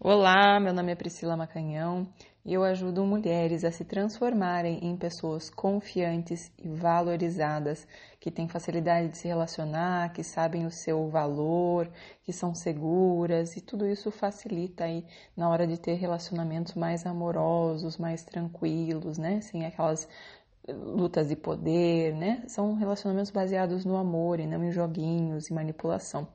Olá, meu nome é Priscila Macanhão e eu ajudo mulheres a se transformarem em pessoas confiantes e valorizadas, que têm facilidade de se relacionar, que sabem o seu valor, que são seguras e tudo isso facilita aí na hora de ter relacionamentos mais amorosos, mais tranquilos, né? Sem aquelas lutas de poder, né? São relacionamentos baseados no amor e não em joguinhos e manipulação.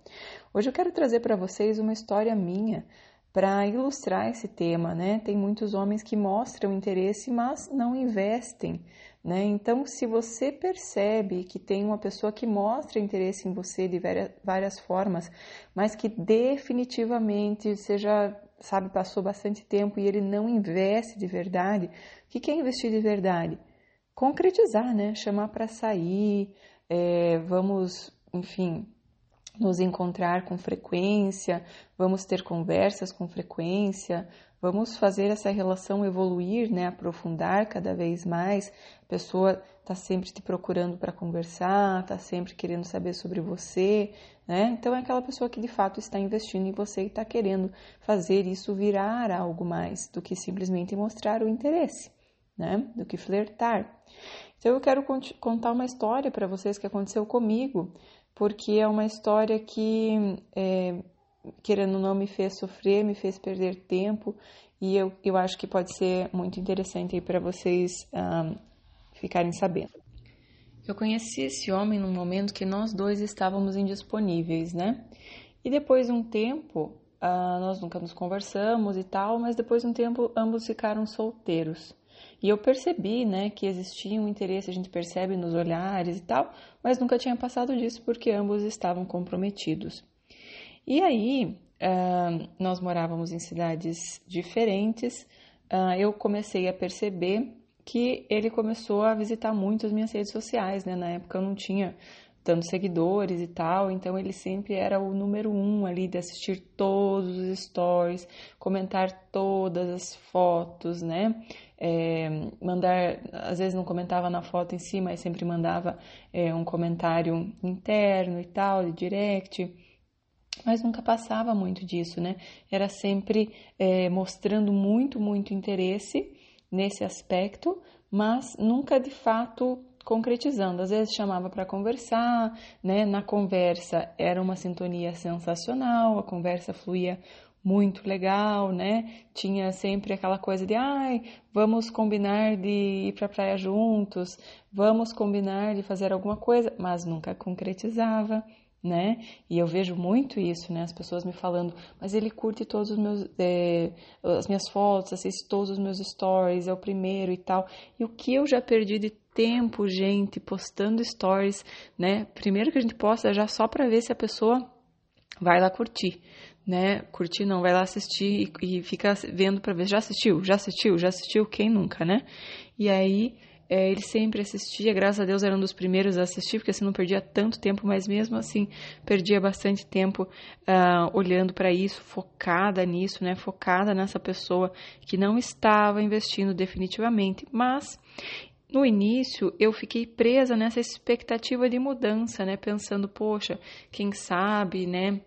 Hoje eu quero trazer para vocês uma história minha para ilustrar esse tema, né? Tem muitos homens que mostram interesse, mas não investem, né? Então, se você percebe que tem uma pessoa que mostra interesse em você de várias formas, mas que definitivamente seja, sabe, passou bastante tempo e ele não investe de verdade, o que é investir de verdade? Concretizar, né? Chamar para sair, é, vamos, enfim, nos encontrar com frequência, vamos ter conversas com frequência, vamos fazer essa relação evoluir, né, aprofundar cada vez mais. A pessoa está sempre te procurando para conversar, está sempre querendo saber sobre você, né? Então é aquela pessoa que de fato está investindo em você e está querendo fazer isso virar algo mais do que simplesmente mostrar o interesse, né? Do que flertar. Então eu quero contar uma história para vocês que aconteceu comigo porque é uma história que, é, querendo ou não, me fez sofrer, me fez perder tempo e eu, eu acho que pode ser muito interessante para vocês um, ficarem sabendo. Eu conheci esse homem num momento que nós dois estávamos indisponíveis, né? E depois de um tempo, uh, nós nunca nos conversamos e tal, mas depois de um tempo ambos ficaram solteiros. E eu percebi, né, que existia um interesse, a gente percebe nos olhares e tal, mas nunca tinha passado disso porque ambos estavam comprometidos. E aí, uh, nós morávamos em cidades diferentes, uh, eu comecei a perceber que ele começou a visitar muito as minhas redes sociais, né? Na época eu não tinha tantos seguidores e tal, então ele sempre era o número um ali de assistir todos os stories, comentar todas as fotos, né? É, mandar, às vezes não comentava na foto em si, mas sempre mandava é, um comentário interno e tal, de direct. Mas nunca passava muito disso, né? Era sempre é, mostrando muito, muito interesse nesse aspecto, mas nunca de fato concretizando. Às vezes chamava para conversar, né? Na conversa era uma sintonia sensacional, a conversa fluía muito legal, né? Tinha sempre aquela coisa de, ai, vamos combinar de ir para a praia juntos, vamos combinar de fazer alguma coisa, mas nunca concretizava, né? E eu vejo muito isso, né? As pessoas me falando, mas ele curte todos os meus, é, as minhas fotos, assiste todos os meus stories, é o primeiro e tal. E o que eu já perdi de tempo, gente, postando stories, né? Primeiro que a gente posta já só para ver se a pessoa vai lá curtir, né? Curtir não, vai lá assistir e, e fica vendo para ver, já assistiu, já assistiu, já assistiu, quem nunca, né? E aí é, ele sempre assistia, graças a Deus era um dos primeiros a assistir, porque assim não perdia tanto tempo, mas mesmo assim perdia bastante tempo uh, olhando para isso, focada nisso, né? Focada nessa pessoa que não estava investindo definitivamente, mas no início eu fiquei presa nessa expectativa de mudança, né? Pensando, poxa, quem sabe, né?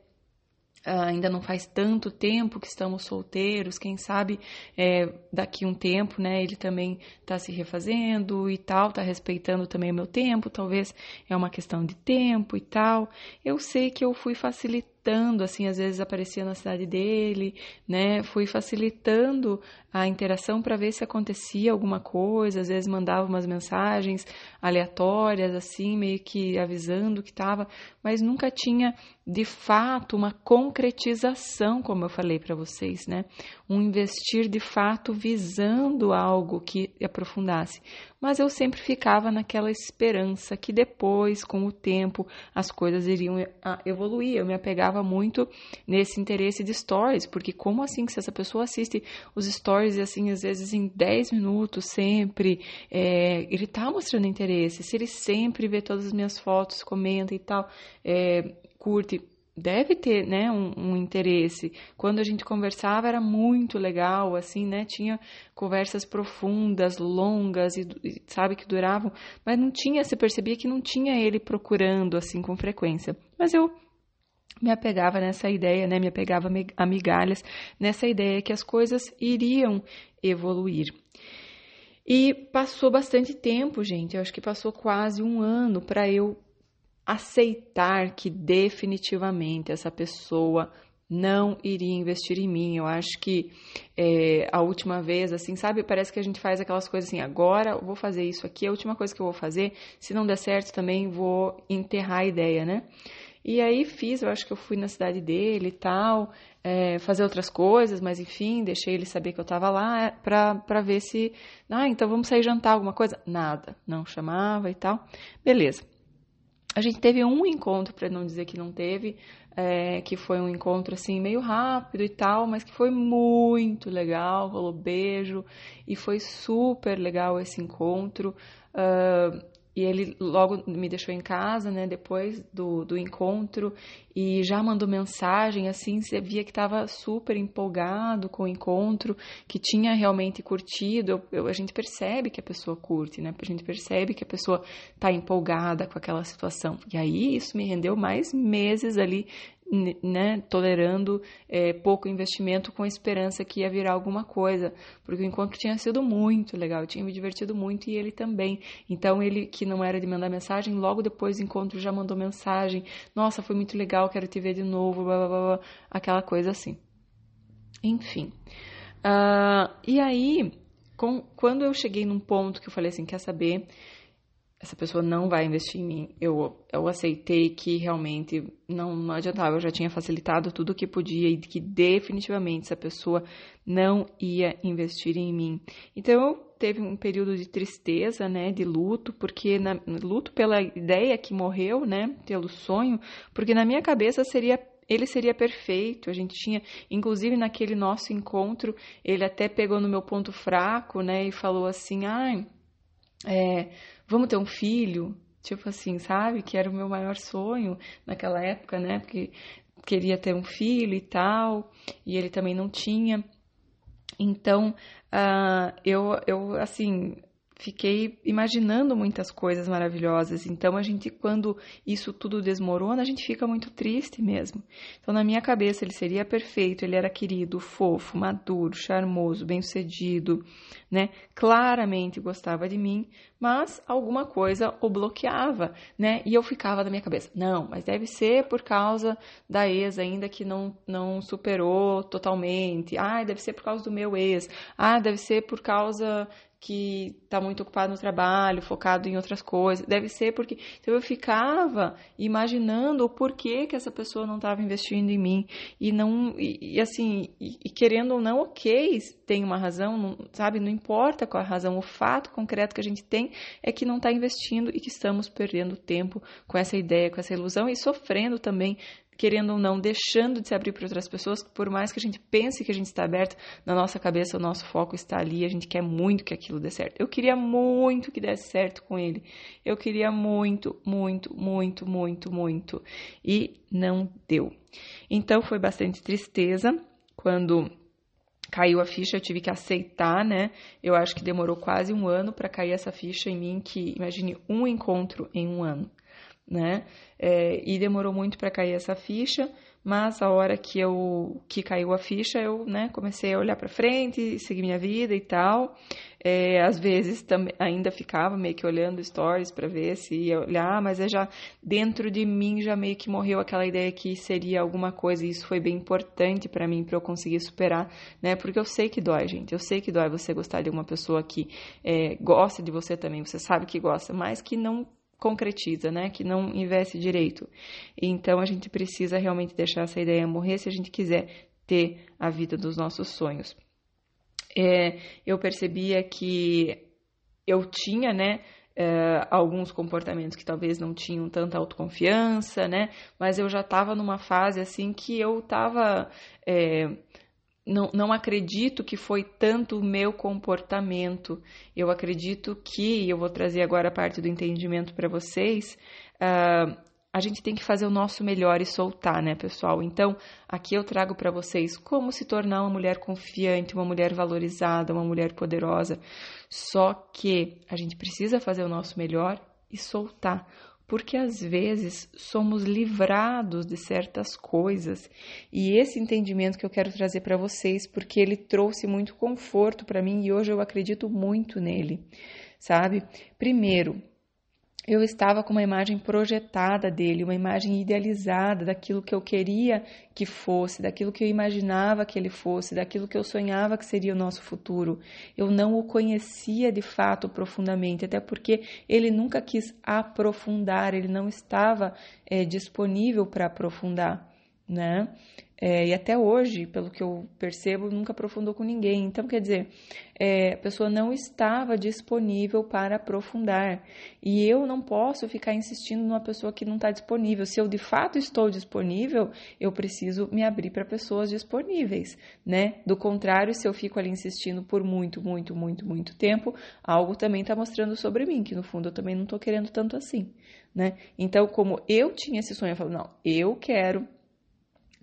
Uh, ainda não faz tanto tempo que estamos solteiros, quem sabe é, daqui um tempo, né, ele também está se refazendo e tal, está respeitando também o meu tempo, talvez é uma questão de tempo e tal. Eu sei que eu fui facilitando facilitando, assim, às vezes aparecia na cidade dele, né? Fui facilitando a interação para ver se acontecia alguma coisa, às vezes mandava umas mensagens aleatórias, assim, meio que avisando que estava, mas nunca tinha de fato uma concretização, como eu falei para vocês, né? Um investir de fato visando algo que aprofundasse mas eu sempre ficava naquela esperança que depois, com o tempo, as coisas iriam ah, evoluir. Eu me apegava muito nesse interesse de stories, porque como assim que se essa pessoa assiste os stories assim, às vezes em 10 minutos, sempre, é, ele tá mostrando interesse, se ele sempre vê todas as minhas fotos, comenta e tal, é, curte, deve ter, né, um, um, interesse. Quando a gente conversava era muito legal, assim, né, tinha conversas profundas, longas e, e sabe que duravam, mas não tinha, se percebia que não tinha ele procurando assim com frequência. Mas eu me apegava nessa ideia, né? Me apegava a migalhas, nessa ideia que as coisas iriam evoluir. E passou bastante tempo, gente. Eu acho que passou quase um ano para eu aceitar que definitivamente essa pessoa não iria investir em mim. Eu acho que é, a última vez, assim, sabe? Parece que a gente faz aquelas coisas assim, agora vou fazer isso aqui, a última coisa que eu vou fazer. Se não der certo, também vou enterrar a ideia, né? E aí fiz, eu acho que eu fui na cidade dele e tal, é, fazer outras coisas, mas enfim, deixei ele saber que eu estava lá é, pra, ver se. Ah, então vamos sair jantar, alguma coisa? Nada, não chamava e tal. Beleza. A gente teve um encontro, para não dizer que não teve, é, que foi um encontro assim meio rápido e tal, mas que foi muito legal, rolou beijo e foi super legal esse encontro. Uh, e ele logo me deixou em casa, né, depois do, do encontro, e já mandou mensagem, assim, você via que estava super empolgado com o encontro, que tinha realmente curtido. Eu, eu, a gente percebe que a pessoa curte, né, a gente percebe que a pessoa está empolgada com aquela situação. E aí isso me rendeu mais meses ali né, tolerando é, pouco investimento com a esperança que ia virar alguma coisa, porque o encontro tinha sido muito legal, tinha me divertido muito e ele também. Então ele que não era de mandar mensagem, logo depois do encontro já mandou mensagem: "Nossa, foi muito legal, quero te ver de novo", blá, blá, blá, aquela coisa assim. Enfim. Uh, e aí, com, quando eu cheguei num ponto que eu falei assim, quer saber? Essa pessoa não vai investir em mim. Eu, eu aceitei que realmente não, não adiantava, eu já tinha facilitado tudo o que podia e que definitivamente essa pessoa não ia investir em mim. Então teve um período de tristeza, né, de luto, porque na, luto pela ideia que morreu, né, pelo sonho, porque na minha cabeça seria ele seria perfeito. A gente tinha, inclusive naquele nosso encontro, ele até pegou no meu ponto fraco, né, e falou assim: "Ai, ah, é, vamos ter um filho? Tipo assim, sabe? Que era o meu maior sonho naquela época, né? Porque queria ter um filho e tal, e ele também não tinha. Então, uh, eu, eu, assim, fiquei imaginando muitas coisas maravilhosas. Então, a gente, quando isso tudo desmorona, a gente fica muito triste mesmo. Então, na minha cabeça, ele seria perfeito, ele era querido, fofo, maduro, charmoso, bem-sucedido, né? Claramente gostava de mim, mas alguma coisa o bloqueava, né? E eu ficava na minha cabeça, não, mas deve ser por causa da ex ainda que não, não superou totalmente. Ah, deve ser por causa do meu ex. Ah, deve ser por causa que está muito ocupado no trabalho, focado em outras coisas. Deve ser porque. Então eu ficava imaginando o porquê que essa pessoa não estava investindo em mim. E não. E, e assim, e, e, querendo ou não, ok, tem uma razão, não, sabe? Não importa qual a razão. O fato concreto que a gente tem é que não está investindo e que estamos perdendo tempo com essa ideia, com essa ilusão e sofrendo também querendo ou não, deixando de se abrir para outras pessoas, por mais que a gente pense que a gente está aberto, na nossa cabeça o nosso foco está ali, a gente quer muito que aquilo dê certo. Eu queria muito que desse certo com ele. Eu queria muito, muito, muito, muito, muito. E não deu. Então foi bastante tristeza quando caiu a ficha, eu tive que aceitar, né? Eu acho que demorou quase um ano para cair essa ficha em mim, que imagine um encontro em um ano né? É, e demorou muito para cair essa ficha, mas a hora que eu que caiu a ficha, eu né, comecei a olhar para frente, seguir minha vida e tal. É, às vezes também ainda ficava meio que olhando stories para ver se ia olhar, mas é já dentro de mim já meio que morreu aquela ideia que seria alguma coisa. E isso foi bem importante para mim para eu conseguir superar, né? Porque eu sei que dói, gente. Eu sei que dói você gostar de uma pessoa que é, gosta de você também. Você sabe que gosta, mas que não concretiza, né? Que não investe direito. Então a gente precisa realmente deixar essa ideia morrer se a gente quiser ter a vida dos nossos sonhos. É, eu percebia que eu tinha, né? É, alguns comportamentos que talvez não tinham tanta autoconfiança, né? Mas eu já estava numa fase assim que eu estava é, não, não acredito que foi tanto o meu comportamento. Eu acredito que, eu vou trazer agora a parte do entendimento para vocês, uh, a gente tem que fazer o nosso melhor e soltar, né, pessoal? Então, aqui eu trago para vocês como se tornar uma mulher confiante, uma mulher valorizada, uma mulher poderosa. Só que a gente precisa fazer o nosso melhor e soltar porque às vezes somos livrados de certas coisas e esse entendimento que eu quero trazer para vocês, porque ele trouxe muito conforto para mim e hoje eu acredito muito nele, sabe? Primeiro, eu estava com uma imagem projetada dele, uma imagem idealizada daquilo que eu queria que fosse, daquilo que eu imaginava que ele fosse, daquilo que eu sonhava que seria o nosso futuro. Eu não o conhecia de fato profundamente, até porque ele nunca quis aprofundar, ele não estava é, disponível para aprofundar, né? É, e até hoje, pelo que eu percebo, nunca aprofundou com ninguém. Então, quer dizer, é, a pessoa não estava disponível para aprofundar. E eu não posso ficar insistindo numa pessoa que não está disponível. Se eu de fato estou disponível, eu preciso me abrir para pessoas disponíveis, né? Do contrário, se eu fico ali insistindo por muito, muito, muito, muito tempo, algo também está mostrando sobre mim, que no fundo eu também não estou querendo tanto assim, né? Então, como eu tinha esse sonho, eu falo, não, eu quero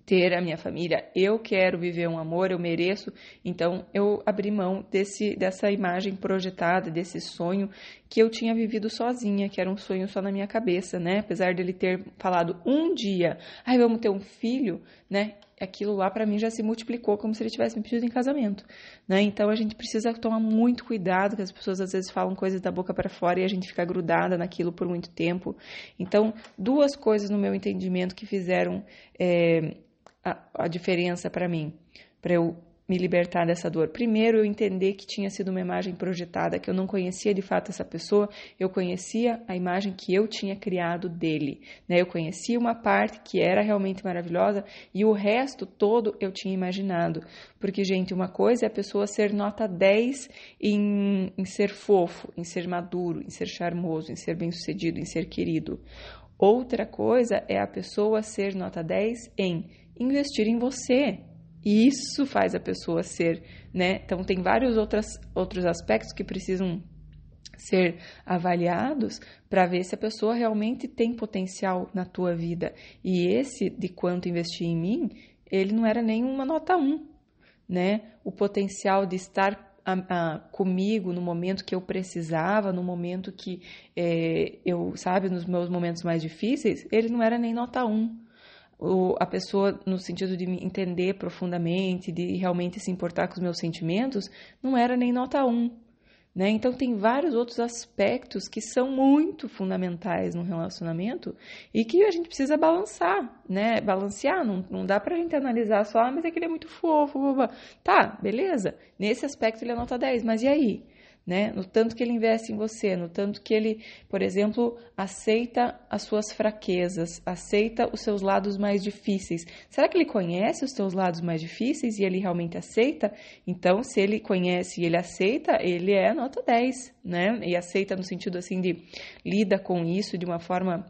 ter a minha família, eu quero viver um amor, eu mereço. Então eu abri mão desse dessa imagem projetada, desse sonho que eu tinha vivido sozinha, que era um sonho só na minha cabeça, né? Apesar dele ter falado um dia, ai, vamos ter um filho, né? Aquilo lá para mim já se multiplicou como se ele tivesse me pedido em casamento, né? Então a gente precisa tomar muito cuidado, que as pessoas às vezes falam coisas da boca para fora e a gente fica grudada naquilo por muito tempo. Então, duas coisas no meu entendimento que fizeram é, a, a diferença para mim, para eu me libertar dessa dor. Primeiro, eu entender que tinha sido uma imagem projetada, que eu não conhecia de fato essa pessoa, eu conhecia a imagem que eu tinha criado dele. Né? Eu conhecia uma parte que era realmente maravilhosa e o resto todo eu tinha imaginado. Porque, gente, uma coisa é a pessoa ser nota 10 em, em ser fofo, em ser maduro, em ser charmoso, em ser bem-sucedido, em ser querido. Outra coisa é a pessoa ser nota 10 em investir em você. E isso faz a pessoa ser, né? Então tem vários outras, outros aspectos que precisam ser avaliados para ver se a pessoa realmente tem potencial na tua vida. E esse de quanto investir em mim, ele não era nem uma nota 1, né? O potencial de estar a, a, comigo no momento que eu precisava, no momento que é, eu, sabe, nos meus momentos mais difíceis, ele não era nem nota 1 a pessoa, no sentido de me entender profundamente, de realmente se importar com os meus sentimentos, não era nem nota 1. Né? Então, tem vários outros aspectos que são muito fundamentais no relacionamento e que a gente precisa balançar, né? Balancear, não, não dá pra gente analisar só, ah, mas é que ele é muito fofo, blá, blá. tá, beleza. Nesse aspecto ele é nota 10, mas e aí? Né? No tanto que ele investe em você, no tanto que ele, por exemplo, aceita as suas fraquezas, aceita os seus lados mais difíceis. Será que ele conhece os seus lados mais difíceis e ele realmente aceita? Então, se ele conhece e ele aceita, ele é nota 10, né? E aceita no sentido assim de lida com isso de uma forma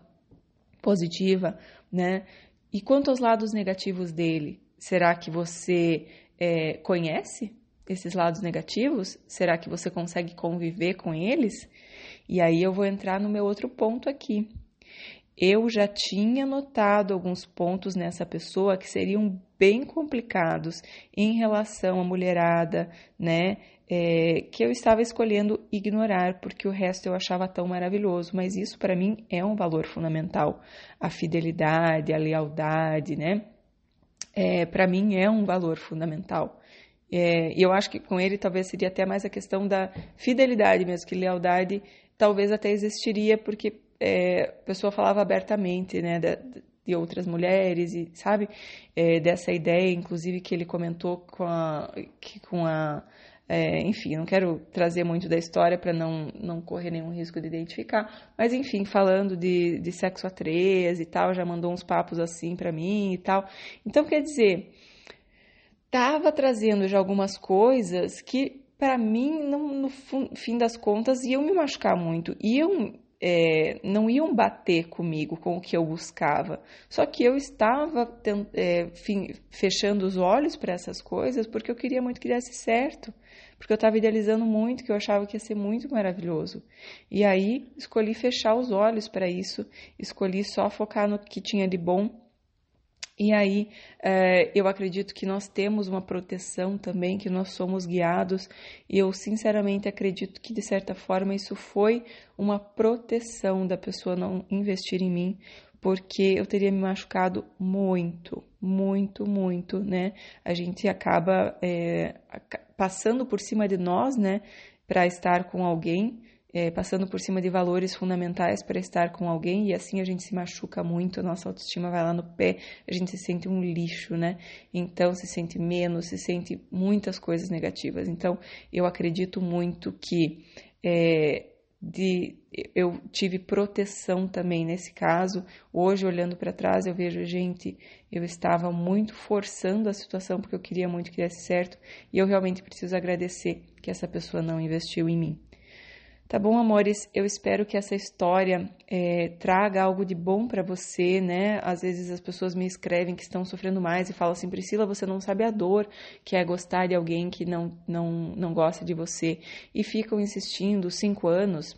positiva, né? E quanto aos lados negativos dele, será que você é, conhece? Esses lados negativos? Será que você consegue conviver com eles? E aí eu vou entrar no meu outro ponto aqui. Eu já tinha notado alguns pontos nessa pessoa que seriam bem complicados em relação à mulherada, né? É, que eu estava escolhendo ignorar porque o resto eu achava tão maravilhoso, mas isso para mim é um valor fundamental. A fidelidade, a lealdade, né? É, para mim é um valor fundamental. É, e eu acho que com ele talvez seria até mais a questão da fidelidade mesmo, que lealdade talvez até existiria, porque é, a pessoa falava abertamente, né, de, outras mulheres, e sabe, é, dessa ideia, inclusive, que ele comentou com a. Que, com a é, enfim, não quero trazer muito da história para não, não correr nenhum risco de identificar, mas enfim, falando de, de sexo a três e tal, já mandou uns papos assim para mim e tal. Então, quer dizer, estava trazendo já algumas coisas que, para mim, não, no fim das contas, iam me machucar muito, iam é, não iam bater comigo com o que eu buscava. Só que eu estava é, fechando os olhos para essas coisas porque eu queria muito que desse certo. Porque eu estava idealizando muito, que eu achava que ia ser muito maravilhoso. E aí escolhi fechar os olhos para isso, escolhi só focar no que tinha de bom E aí, é, eu acredito que nós temos uma proteção também, que nós somos guiados, e eu sinceramente acredito que, de certa forma, isso foi uma proteção da pessoa não investir em mim, porque eu teria me machucado muito, muito, muito, né? A gente acaba é, passando por cima de nós, né, para estar com alguém é, passando por cima de valores fundamentais para estar com alguém e assim a gente se machuca muito, a nossa autoestima vai lá no pé, a gente se sente um lixo, né? Então se sente menos, se sente muitas coisas negativas. Então eu acredito muito que é, de, eu tive proteção também nesse caso. Hoje, olhando para trás, eu vejo, gente, eu estava muito forçando a situação porque eu queria muito que desse certo e eu realmente preciso agradecer que essa pessoa não investiu em mim. Tá bom, amores? Eu espero que essa história é, traga algo de bom para você, né? Às vezes as pessoas me escrevem que estão sofrendo mais e falam assim: Priscila, você não sabe a dor que é gostar de alguém que não, não, não gosta de você. E ficam insistindo cinco anos,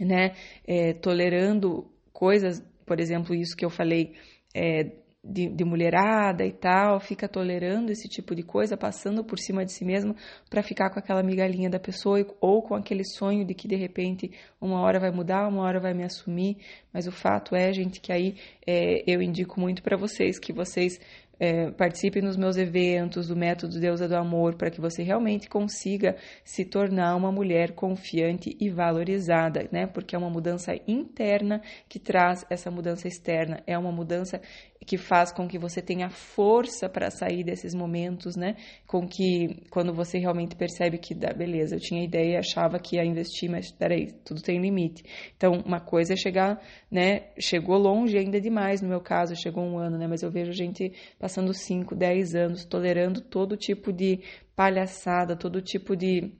né? É, tolerando coisas, por exemplo, isso que eu falei. É, de, de, mulherada e tal, fica tolerando esse tipo de coisa, passando por cima de si mesmo para ficar com aquela migalhinha da pessoa ou com aquele sonho de que de repente uma hora vai mudar, uma hora vai me assumir. Mas o fato é, gente, que aí é, eu indico muito para vocês que vocês é, participe nos meus eventos do Método Deusa do Amor para que você realmente consiga se tornar uma mulher confiante e valorizada, né? Porque é uma mudança interna que traz essa mudança externa, é uma mudança que faz com que você tenha força para sair desses momentos, né? Com que quando você realmente percebe que, beleza, eu tinha ideia achava que ia investir, mas peraí, tudo tem limite. Então, uma coisa é chegar, né? Chegou longe ainda demais, no meu caso, chegou um ano, né? Mas eu vejo gente passando 5, 10 anos tolerando todo tipo de palhaçada, todo tipo de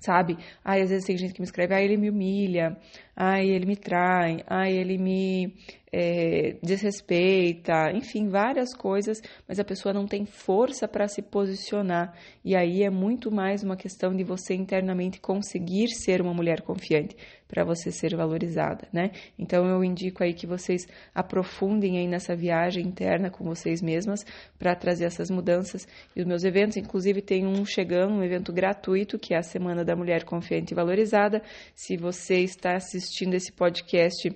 sabe? Ai, às vezes tem gente que me escreve, ai, ele me humilha, ai, ele me trai, ai, ele me é, desrespeita, enfim, várias coisas, mas a pessoa não tem força para se posicionar. E aí é muito mais uma questão de você internamente conseguir ser uma mulher confiante para você ser valorizada, né? Então eu indico aí que vocês aprofundem aí nessa viagem interna com vocês mesmas para trazer essas mudanças. E os meus eventos, inclusive, tem um chegando, um evento gratuito, que é a Semana da Mulher Confiante e Valorizada. Se você está assistindo esse podcast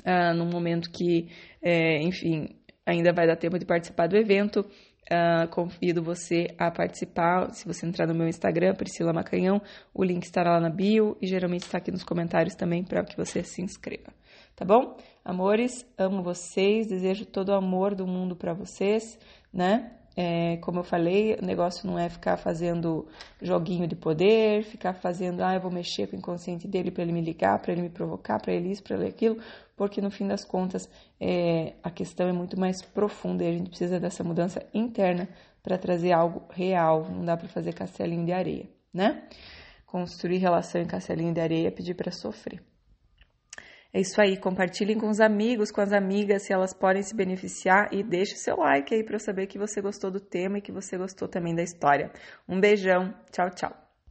uh, no momento que, é, enfim, ainda vai dar tempo de participar do evento. Uh, convido você a participar. Se você entrar no meu Instagram, Priscila Macanhão, o link estará lá na bio e geralmente está aqui nos comentários também para que você se inscreva. Tá bom? Amores, amo vocês, desejo todo o amor do mundo para vocês, né? É, como eu falei, o negócio não é ficar fazendo joguinho de poder, ficar fazendo, ah, eu vou mexer com o inconsciente dele para ele me ligar, para ele me provocar, para ele isso, para ele aquilo, porque no fim das contas é, a questão é muito mais profunda e a gente precisa dessa mudança interna para trazer algo real. Não dá para fazer castelinho de areia, né? Construir relação em castelinho de areia é pedir para sofrer. É isso aí, compartilhem com os amigos, com as amigas, se elas podem se beneficiar e deixe seu like aí para eu saber que você gostou do tema e que você gostou também da história. Um beijão, tchau, tchau.